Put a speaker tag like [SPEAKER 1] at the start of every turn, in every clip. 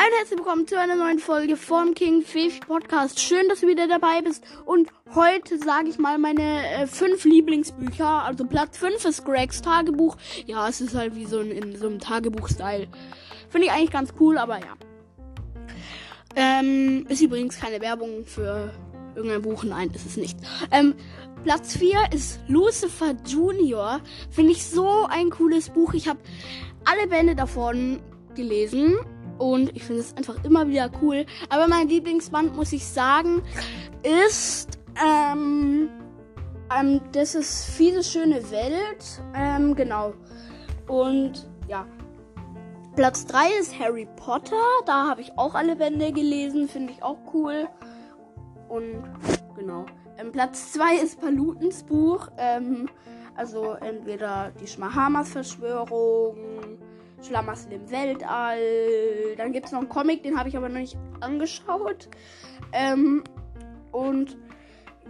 [SPEAKER 1] herzlich willkommen zu einer neuen Folge vom King Fish Podcast. Schön, dass du wieder dabei bist. Und heute sage ich mal meine äh, fünf Lieblingsbücher. Also Platz 5 ist Gregs Tagebuch. Ja, es ist halt wie so ein, in so einem Tagebuch-Style. Finde ich eigentlich ganz cool, aber ja. Ähm, ist übrigens keine Werbung für irgendein Buch. Nein, ist es nicht. Ähm, Platz 4 ist Lucifer Junior. Finde ich so ein cooles Buch. Ich habe alle Bände davon gelesen und ich finde es einfach immer wieder cool. Aber mein Lieblingsband, muss ich sagen, ist, ähm, ähm, das ist viele schöne Welt. Ähm, genau. Und ja. Platz 3 ist Harry Potter. Da habe ich auch alle Bände gelesen. Finde ich auch cool. Und genau. Ähm, Platz 2 ist Palutens Buch. Ähm, also entweder die Schmahamas Verschwörung Schlamassel im Weltall. Dann gibt es noch einen Comic, den habe ich aber noch nicht angeschaut. Ähm, und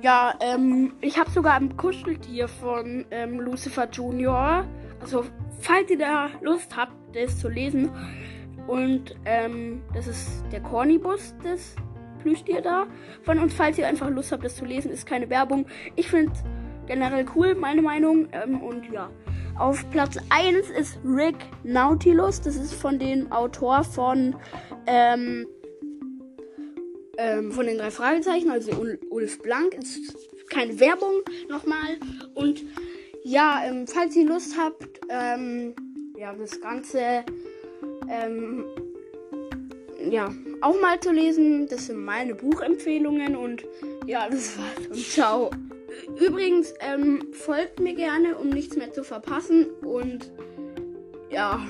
[SPEAKER 1] ja, ähm, ich habe sogar ein Kuscheltier von ähm, Lucifer Junior. Also, falls ihr da Lust habt, das zu lesen. Und ähm, das ist der Cornibus, das Plüschtier da. Von uns, falls ihr einfach Lust habt, das zu lesen, ist keine Werbung. Ich finde generell cool, meine Meinung. Ähm, und ja. Auf Platz 1 ist Rick Nautilus. Das ist von dem Autor von, ähm, ähm, von den drei Fragezeichen, also Ulf Blank. Ist keine Werbung nochmal. Und ja, ähm, falls ihr Lust habt, ähm, ja, das Ganze, ähm, ja, auch mal zu lesen. Das sind meine Buchempfehlungen und ja, das war's und ciao. Übrigens, ähm, folgt mir gerne, um nichts mehr zu verpassen. Und ja.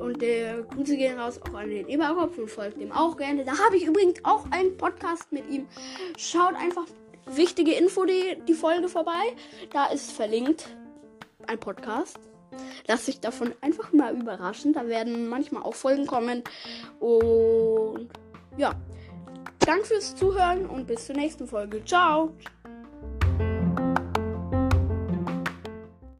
[SPEAKER 1] Und der Grüße gehen raus auch an den Eberkopf und folgt dem auch gerne. Da habe ich übrigens auch einen Podcast mit ihm. Schaut einfach wichtige Info die, die Folge vorbei. Da ist verlinkt ein Podcast. Lass dich davon einfach mal überraschen. Da werden manchmal auch Folgen kommen. Und ja. Danke fürs Zuhören und bis zur nächsten Folge. Ciao.